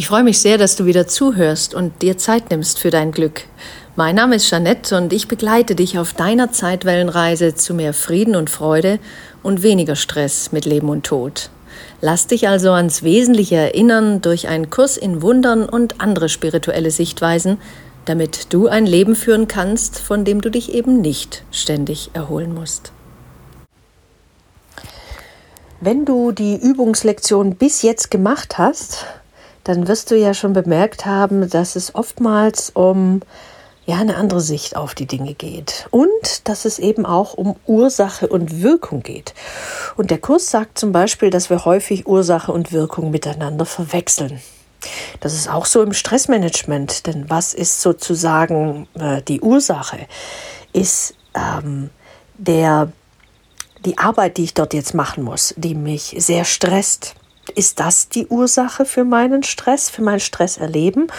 Ich freue mich sehr, dass du wieder zuhörst und dir Zeit nimmst für dein Glück. Mein Name ist Jeanette und ich begleite dich auf deiner Zeitwellenreise zu mehr Frieden und Freude und weniger Stress mit Leben und Tod. Lass dich also ans Wesentliche erinnern durch einen Kurs in Wundern und andere spirituelle Sichtweisen, damit du ein Leben führen kannst, von dem du dich eben nicht ständig erholen musst. Wenn du die Übungslektion bis jetzt gemacht hast, dann wirst du ja schon bemerkt haben, dass es oftmals um ja eine andere Sicht auf die Dinge geht und dass es eben auch um Ursache und Wirkung geht. Und der Kurs sagt zum Beispiel, dass wir häufig Ursache und Wirkung miteinander verwechseln. Das ist auch so im Stressmanagement, denn was ist sozusagen äh, die Ursache? Ist ähm, der die Arbeit, die ich dort jetzt machen muss, die mich sehr stresst, ist das die Ursache für meinen Stress, für mein Stresserleben?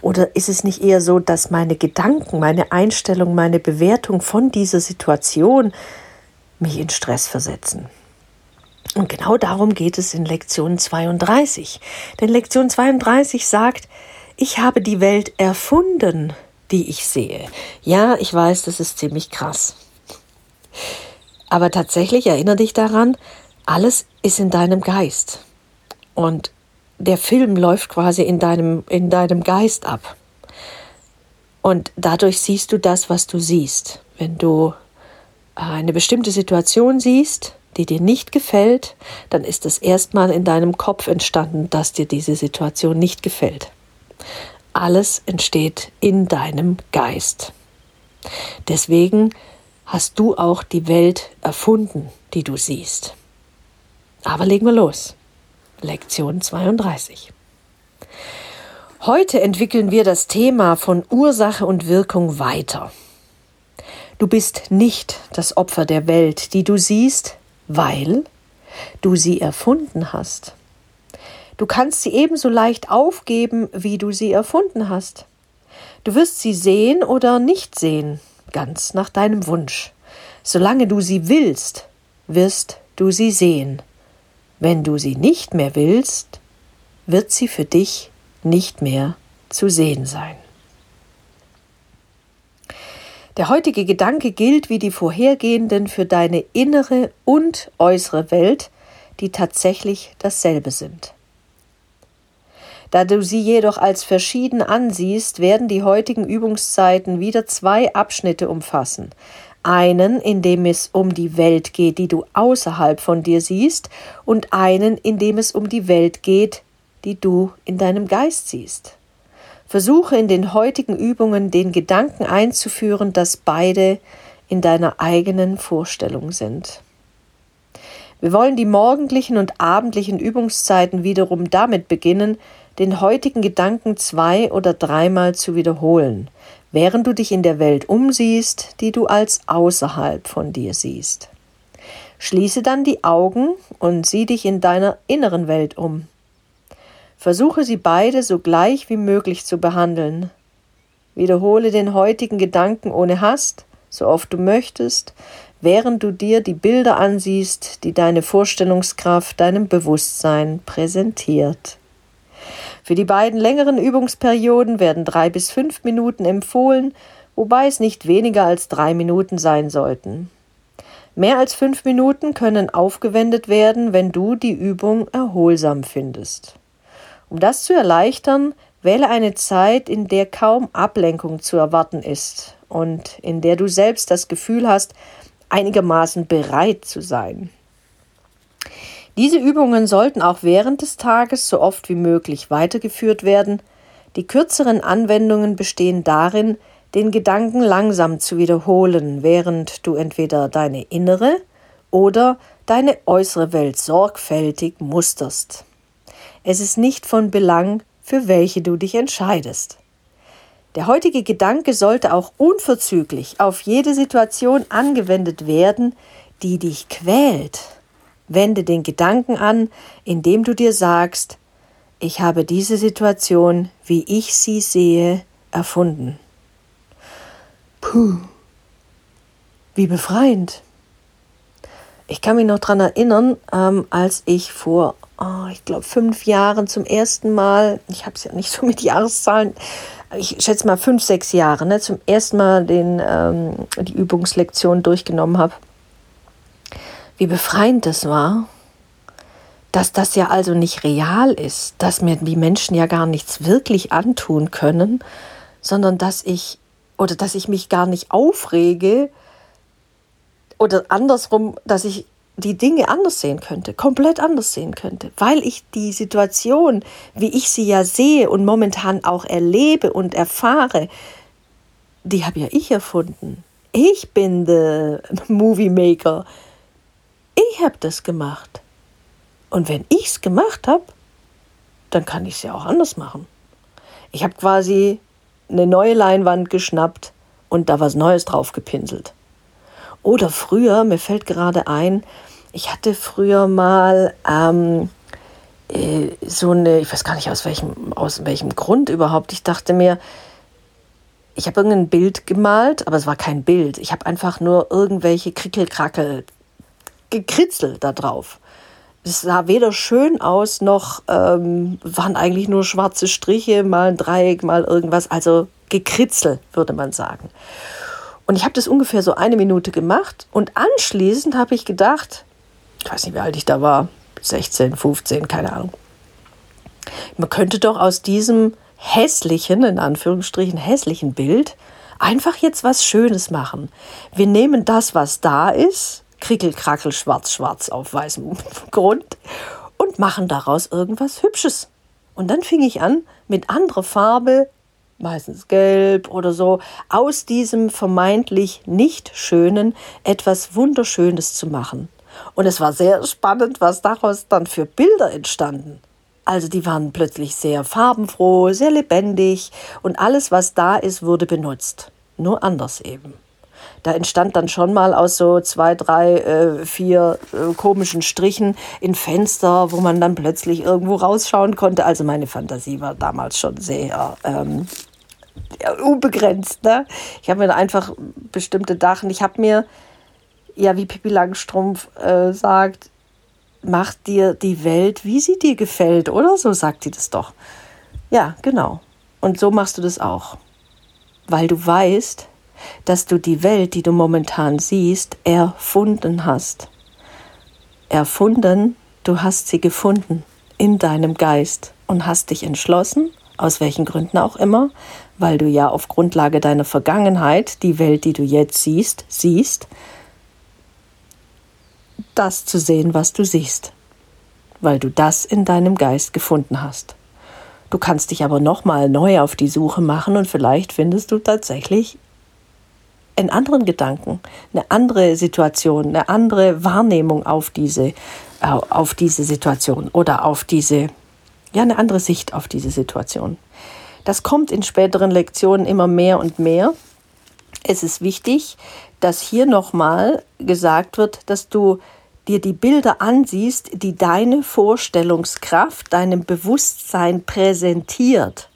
Oder ist es nicht eher so, dass meine Gedanken, meine Einstellung, meine Bewertung von dieser Situation mich in Stress versetzen? Und genau darum geht es in Lektion 32. Denn Lektion 32 sagt, ich habe die Welt erfunden, die ich sehe. Ja, ich weiß, das ist ziemlich krass. Aber tatsächlich erinnere dich daran, alles ist in deinem Geist. Und der Film läuft quasi in deinem, in deinem Geist ab. Und dadurch siehst du das, was du siehst. Wenn du eine bestimmte Situation siehst, die dir nicht gefällt, dann ist es erstmal in deinem Kopf entstanden, dass dir diese Situation nicht gefällt. Alles entsteht in deinem Geist. Deswegen hast du auch die Welt erfunden, die du siehst. Aber legen wir los. Lektion 32. Heute entwickeln wir das Thema von Ursache und Wirkung weiter. Du bist nicht das Opfer der Welt, die du siehst, weil du sie erfunden hast. Du kannst sie ebenso leicht aufgeben, wie du sie erfunden hast. Du wirst sie sehen oder nicht sehen, ganz nach deinem Wunsch. Solange du sie willst, wirst du sie sehen. Wenn du sie nicht mehr willst, wird sie für dich nicht mehr zu sehen sein. Der heutige Gedanke gilt wie die vorhergehenden für deine innere und äußere Welt, die tatsächlich dasselbe sind. Da du sie jedoch als verschieden ansiehst, werden die heutigen Übungszeiten wieder zwei Abschnitte umfassen, einen, in dem es um die Welt geht, die du außerhalb von dir siehst, und einen, in dem es um die Welt geht, die du in deinem Geist siehst. Versuche in den heutigen Übungen den Gedanken einzuführen, dass beide in deiner eigenen Vorstellung sind. Wir wollen die morgendlichen und abendlichen Übungszeiten wiederum damit beginnen, den heutigen Gedanken zwei oder dreimal zu wiederholen, während du dich in der Welt umsiehst, die du als außerhalb von dir siehst. Schließe dann die Augen und sieh dich in deiner inneren Welt um. Versuche sie beide so gleich wie möglich zu behandeln. Wiederhole den heutigen Gedanken ohne Hast, so oft du möchtest, während du dir die Bilder ansiehst, die deine Vorstellungskraft deinem Bewusstsein präsentiert. Für die beiden längeren Übungsperioden werden drei bis fünf Minuten empfohlen, wobei es nicht weniger als drei Minuten sein sollten. Mehr als fünf Minuten können aufgewendet werden, wenn du die Übung erholsam findest. Um das zu erleichtern, wähle eine Zeit, in der kaum Ablenkung zu erwarten ist und in der du selbst das Gefühl hast, einigermaßen bereit zu sein. Diese Übungen sollten auch während des Tages so oft wie möglich weitergeführt werden. Die kürzeren Anwendungen bestehen darin, den Gedanken langsam zu wiederholen, während du entweder deine innere oder deine äußere Welt sorgfältig musterst. Es ist nicht von Belang, für welche du dich entscheidest. Der heutige Gedanke sollte auch unverzüglich auf jede Situation angewendet werden, die dich quält Wende den Gedanken an, indem du dir sagst, ich habe diese Situation, wie ich sie sehe, erfunden. Puh, wie befreiend. Ich kann mich noch daran erinnern, ähm, als ich vor oh, ich glaube, fünf Jahren zum ersten Mal, ich habe es ja nicht so mit Jahreszahlen, ich schätze mal fünf, sechs Jahre, ne, zum ersten Mal den, ähm, die Übungslektion durchgenommen habe. Wie befreiend das war, dass das ja also nicht real ist, dass mir die Menschen ja gar nichts wirklich antun können, sondern dass ich oder dass ich mich gar nicht aufrege oder andersrum, dass ich die Dinge anders sehen könnte, komplett anders sehen könnte, weil ich die Situation, wie ich sie ja sehe und momentan auch erlebe und erfahre, die habe ja ich erfunden. Ich bin der Movie Maker. Ich habe das gemacht. Und wenn ich es gemacht habe, dann kann ich es ja auch anders machen. Ich habe quasi eine neue Leinwand geschnappt und da was Neues drauf gepinselt. Oder früher, mir fällt gerade ein, ich hatte früher mal ähm, äh, so eine, ich weiß gar nicht aus welchem, aus welchem Grund überhaupt. Ich dachte mir, ich habe irgendein Bild gemalt, aber es war kein Bild. Ich habe einfach nur irgendwelche Krickelkrackel gekritzelt da drauf. Es sah weder schön aus, noch ähm, waren eigentlich nur schwarze Striche, mal ein Dreieck, mal irgendwas. Also gekritzelt, würde man sagen. Und ich habe das ungefähr so eine Minute gemacht und anschließend habe ich gedacht, ich weiß nicht, wie alt ich da war, 16, 15, keine Ahnung. Man könnte doch aus diesem hässlichen, in Anführungsstrichen hässlichen Bild einfach jetzt was Schönes machen. Wir nehmen das, was da ist, krickel, krackel, schwarz, schwarz auf weißem Grund und machen daraus irgendwas Hübsches. Und dann fing ich an, mit anderer Farbe, meistens gelb oder so, aus diesem vermeintlich nicht schönen etwas Wunderschönes zu machen. Und es war sehr spannend, was daraus dann für Bilder entstanden. Also die waren plötzlich sehr farbenfroh, sehr lebendig und alles, was da ist, wurde benutzt. Nur anders eben. Da entstand dann schon mal aus so zwei, drei, äh, vier äh, komischen Strichen in Fenster, wo man dann plötzlich irgendwo rausschauen konnte. Also meine Fantasie war damals schon sehr ähm, unbegrenzt. Ne? Ich habe mir einfach bestimmte Dachen, ich habe mir ja, wie Pippi Langstrumpf äh, sagt, mach dir die Welt, wie sie dir gefällt, oder? So sagt sie das doch. Ja, genau. Und so machst du das auch. Weil du weißt, dass du die Welt, die du momentan siehst, erfunden hast. Erfunden, du hast sie gefunden in deinem Geist und hast dich entschlossen, aus welchen Gründen auch immer, weil du ja auf Grundlage deiner Vergangenheit die Welt, die du jetzt siehst, siehst, das zu sehen, was du siehst, weil du das in deinem Geist gefunden hast. Du kannst dich aber nochmal neu auf die Suche machen und vielleicht findest du tatsächlich einen anderen Gedanken, eine andere Situation, eine andere Wahrnehmung auf diese, äh, auf diese Situation oder auf diese, ja, eine andere Sicht auf diese Situation. Das kommt in späteren Lektionen immer mehr und mehr. Es ist wichtig, dass hier nochmal gesagt wird, dass du dir die Bilder ansiehst, die deine Vorstellungskraft deinem Bewusstsein präsentiert.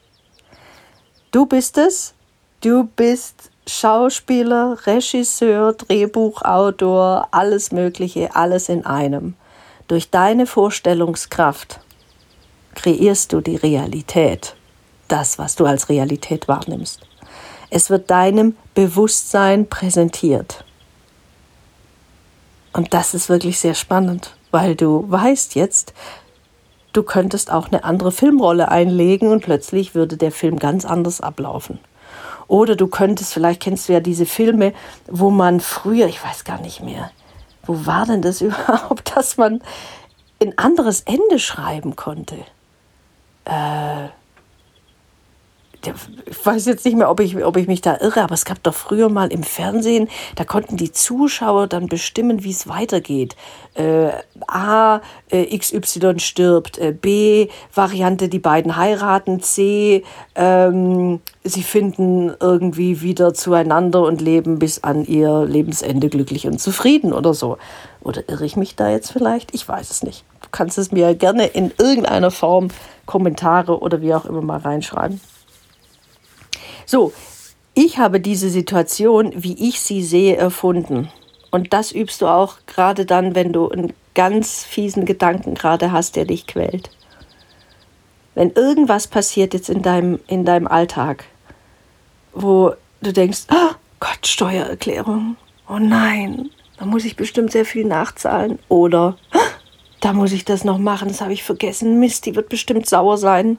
Du bist es, du bist Schauspieler, Regisseur, Drehbuchautor, alles Mögliche, alles in einem. Durch deine Vorstellungskraft kreierst du die Realität, das, was du als Realität wahrnimmst. Es wird deinem Bewusstsein präsentiert. Und das ist wirklich sehr spannend, weil du weißt jetzt, du könntest auch eine andere Filmrolle einlegen und plötzlich würde der Film ganz anders ablaufen. Oder du könntest, vielleicht kennst du ja diese Filme, wo man früher, ich weiß gar nicht mehr, wo war denn das überhaupt, dass man ein anderes Ende schreiben konnte? Äh, ich weiß jetzt nicht mehr, ob ich, ob ich mich da irre, aber es gab doch früher mal im Fernsehen, da konnten die Zuschauer dann bestimmen, wie es weitergeht. Äh, A, äh, XY stirbt, äh, B, Variante, die beiden heiraten, C, ähm, sie finden irgendwie wieder zueinander und leben bis an ihr Lebensende glücklich und zufrieden oder so. Oder irre ich mich da jetzt vielleicht? Ich weiß es nicht. Du kannst es mir gerne in irgendeiner Form Kommentare oder wie auch immer mal reinschreiben. So, ich habe diese Situation, wie ich sie sehe, erfunden. Und das übst du auch gerade dann, wenn du ein ganz fiesen Gedanken gerade hast, der dich quält. Wenn irgendwas passiert jetzt in deinem, in deinem Alltag, wo du denkst, oh Gott, Steuererklärung, oh nein, da muss ich bestimmt sehr viel nachzahlen. Oder oh, da muss ich das noch machen, das habe ich vergessen, Mist, die wird bestimmt sauer sein.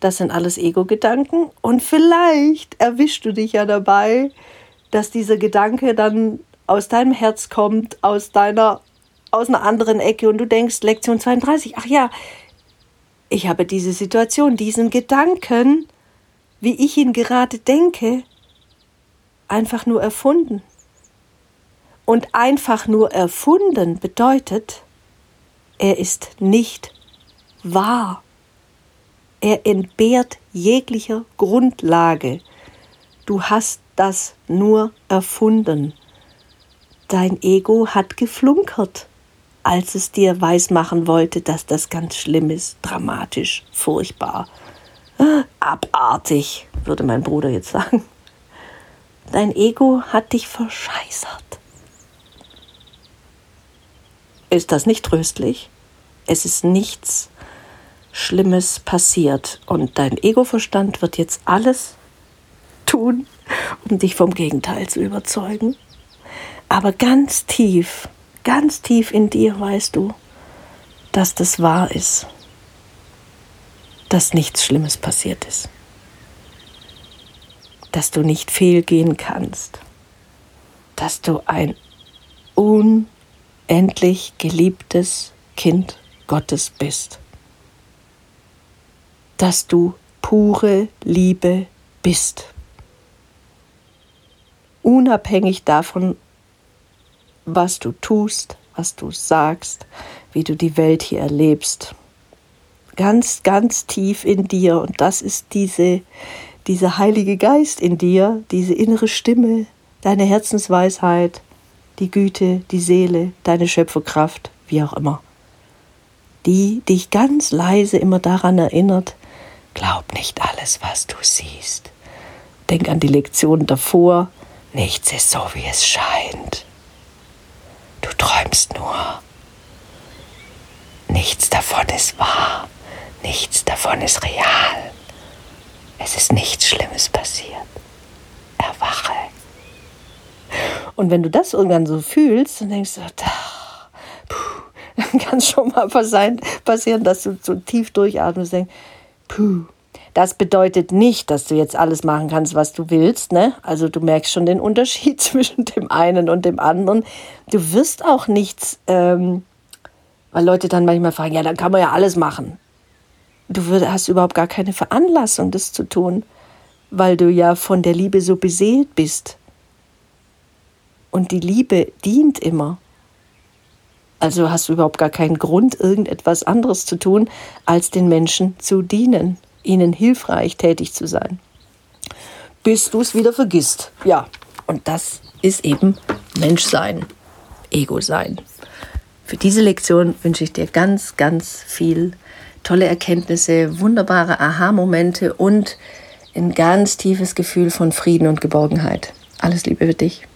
Das sind alles Ego-Gedanken und vielleicht erwischst du dich ja dabei, dass dieser Gedanke dann aus deinem Herz kommt, aus deiner, aus einer anderen Ecke und du denkst, Lektion 32, ach ja, ich habe diese Situation, diesen Gedanken, wie ich ihn gerade denke, einfach nur erfunden. Und einfach nur erfunden bedeutet, er ist nicht wahr. Er entbehrt jeglicher Grundlage. Du hast das nur erfunden. Dein Ego hat geflunkert, als es dir weismachen wollte, dass das ganz schlimm ist, dramatisch, furchtbar, abartig, würde mein Bruder jetzt sagen. Dein Ego hat dich verscheißert. Ist das nicht tröstlich? Es ist nichts Schlimmes passiert. Und dein Egoverstand wird jetzt alles tun, um dich vom Gegenteil zu überzeugen. Aber ganz tief, ganz tief in dir weißt du, dass das wahr ist, dass nichts Schlimmes passiert ist, dass du nicht fehlgehen kannst, dass du ein unendlich geliebtes Kind Gottes bist, dass du pure Liebe bist unabhängig davon, was du tust, was du sagst, wie du die Welt hier erlebst. Ganz, ganz tief in dir. Und das ist diese, dieser Heilige Geist in dir, diese innere Stimme, deine Herzensweisheit, die Güte, die Seele, deine Schöpferkraft, wie auch immer. Die dich ganz leise immer daran erinnert, glaub nicht alles, was du siehst. Denk an die Lektion davor, Nichts ist so, wie es scheint. Du träumst nur. Nichts davon ist wahr. Nichts davon ist real. Es ist nichts Schlimmes passiert. Erwache. Und wenn du das irgendwann so fühlst, dann denkst du, puh, dann kann es schon mal passieren, dass du so tief durchatmest und denkst, puh, das bedeutet nicht, dass du jetzt alles machen kannst, was du willst. Ne? Also du merkst schon den Unterschied zwischen dem einen und dem anderen. Du wirst auch nichts, ähm, weil Leute dann manchmal fragen, ja, dann kann man ja alles machen. Du hast überhaupt gar keine Veranlassung, das zu tun, weil du ja von der Liebe so beseelt bist. Und die Liebe dient immer. Also hast du überhaupt gar keinen Grund, irgendetwas anderes zu tun, als den Menschen zu dienen ihnen hilfreich tätig zu sein. Bis du es wieder vergisst. Ja, und das ist eben Menschsein, Ego-Sein. Für diese Lektion wünsche ich dir ganz, ganz viel tolle Erkenntnisse, wunderbare Aha-Momente und ein ganz tiefes Gefühl von Frieden und Geborgenheit. Alles Liebe für dich.